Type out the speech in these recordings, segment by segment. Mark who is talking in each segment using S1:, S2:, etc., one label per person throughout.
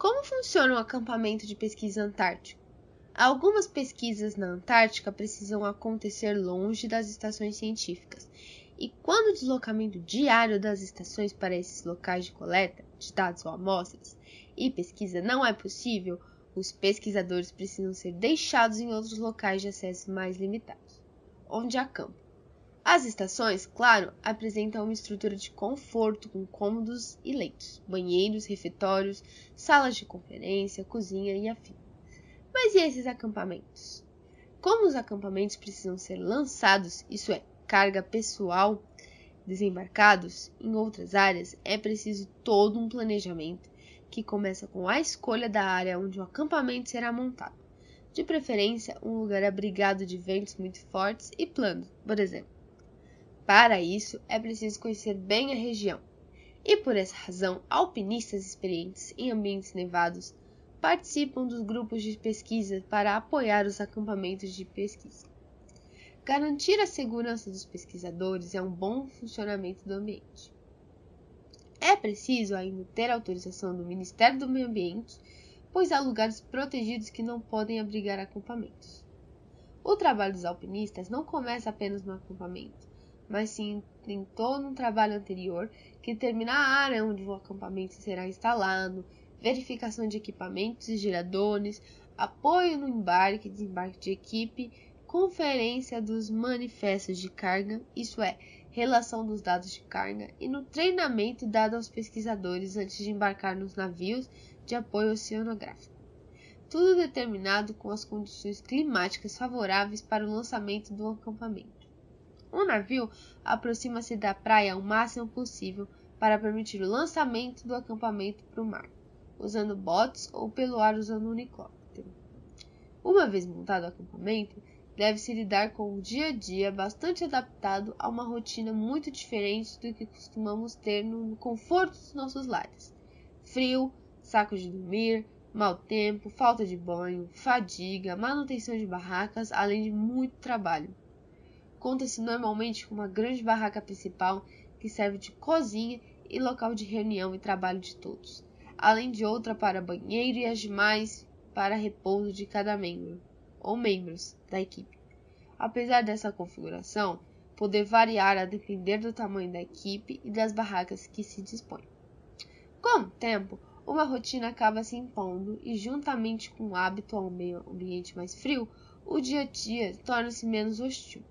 S1: Como funciona o acampamento de pesquisa antártico? Algumas pesquisas na Antártica precisam acontecer longe das estações científicas, e quando o deslocamento diário das estações para esses locais de coleta de dados ou amostras e pesquisa não é possível, os pesquisadores precisam ser deixados em outros locais de acesso mais limitados, onde acampam. As estações, claro, apresentam uma estrutura de conforto com cômodos e leitos, banheiros, refeitórios, salas de conferência, cozinha e afim. Mas e esses acampamentos? Como os acampamentos precisam ser lançados, isso é, carga pessoal, desembarcados em outras áreas, é preciso todo um planejamento que começa com a escolha da área onde o acampamento será montado. De preferência, um lugar abrigado de ventos muito fortes e plano, por exemplo. Para isso, é preciso conhecer bem a região. E por essa razão, alpinistas experientes em ambientes nevados participam dos grupos de pesquisa para apoiar os acampamentos de pesquisa. Garantir a segurança dos pesquisadores é um bom funcionamento do ambiente. É preciso ainda ter autorização do Ministério do Meio Ambiente, pois há lugares protegidos que não podem abrigar acampamentos. O trabalho dos alpinistas não começa apenas no acampamento, mas sim em todo um trabalho anterior que determina a área onde o acampamento será instalado, verificação de equipamentos e geradores, apoio no embarque e desembarque de equipe, conferência dos manifestos de carga, isso é, relação dos dados de carga, e no treinamento dado aos pesquisadores antes de embarcar nos navios de apoio oceanográfico. Tudo determinado com as condições climáticas favoráveis para o lançamento do acampamento. O navio aproxima-se da praia o máximo possível para permitir o lançamento do acampamento para o mar usando botes ou pelo ar usando um helicóptero. Uma vez montado o acampamento, deve-se lidar com o dia a dia bastante adaptado a uma rotina muito diferente do que costumamos ter no conforto dos nossos lares. Frio, sacos de dormir, mau tempo, falta de banho, fadiga, manutenção de barracas, além de muito trabalho. Conta-se normalmente com uma grande barraca principal que serve de cozinha e local de reunião e trabalho de todos além de outra para banheiro e as demais para repouso de cada membro ou membros da equipe. Apesar dessa configuração poder variar a depender do tamanho da equipe e das barracas que se dispõe. Com o tempo, uma rotina acaba se impondo e, juntamente com o hábito ao meio ambiente mais frio, o dia a dia torna-se menos hostil.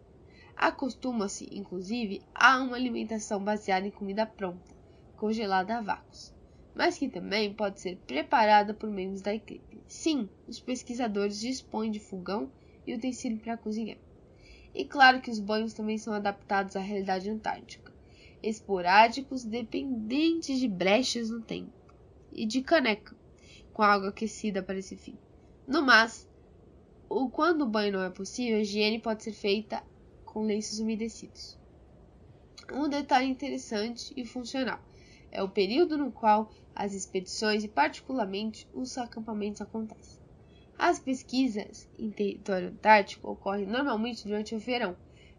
S1: Acostuma-se, inclusive, a uma alimentação baseada em comida pronta, congelada a vácuos mas que também pode ser preparada por membros da equipe. Sim, os pesquisadores dispõem de fogão e utensílio para cozinhar. E claro que os banhos também são adaptados à realidade antártica, esporádicos, dependentes de brechas no tempo e de caneca, com água aquecida para esse fim. No ou quando o banho não é possível, a higiene pode ser feita com lenços umedecidos. Um detalhe interessante e funcional é o período no qual as expedições e, particularmente, os acampamentos acontecem. As pesquisas em território antártico ocorrem normalmente durante o verão,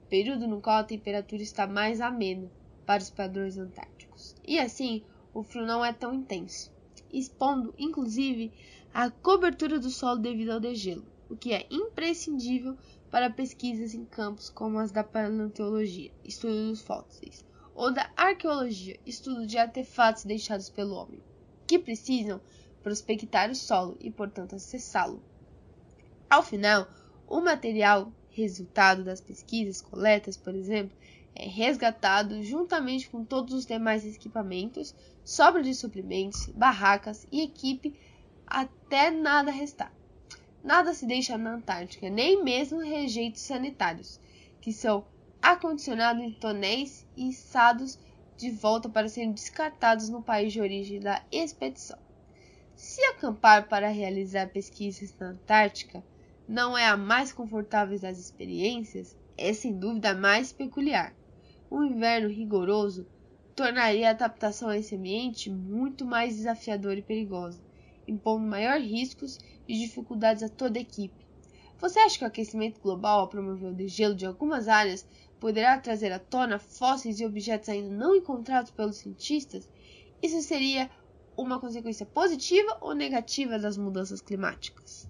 S1: período no qual a temperatura está mais amena para os padrões antárticos. E assim, o frio não é tão intenso, expondo inclusive a cobertura do solo devido ao degelo, o que é imprescindível para pesquisas em campos como as da paleontologia, estudo dos fósseis, ou da arqueologia, estudo de artefatos deixados pelo homem, que precisam prospectar o solo e, portanto, acessá-lo. Ao final, o material resultado das pesquisas coletas, por exemplo, é resgatado juntamente com todos os demais equipamentos, sobra de suprimentos, barracas e equipe até nada restar. Nada se deixa na Antártica, nem mesmo rejeitos sanitários, que são acondicionados em tonéis e içados de volta para serem descartados no país de origem da expedição. Se acampar para realizar pesquisas na Antártica não é a mais confortável das experiências, é sem dúvida a mais peculiar. O inverno rigoroso tornaria a adaptação a esse ambiente muito mais desafiadora e perigosa, impondo maiores riscos e dificuldades a toda a equipe. Você acha que o aquecimento global, ao promover o degelo de algumas áreas, poderá trazer à tona fósseis e objetos ainda não encontrados pelos cientistas, isso seria uma consequência positiva ou negativa das mudanças climáticas?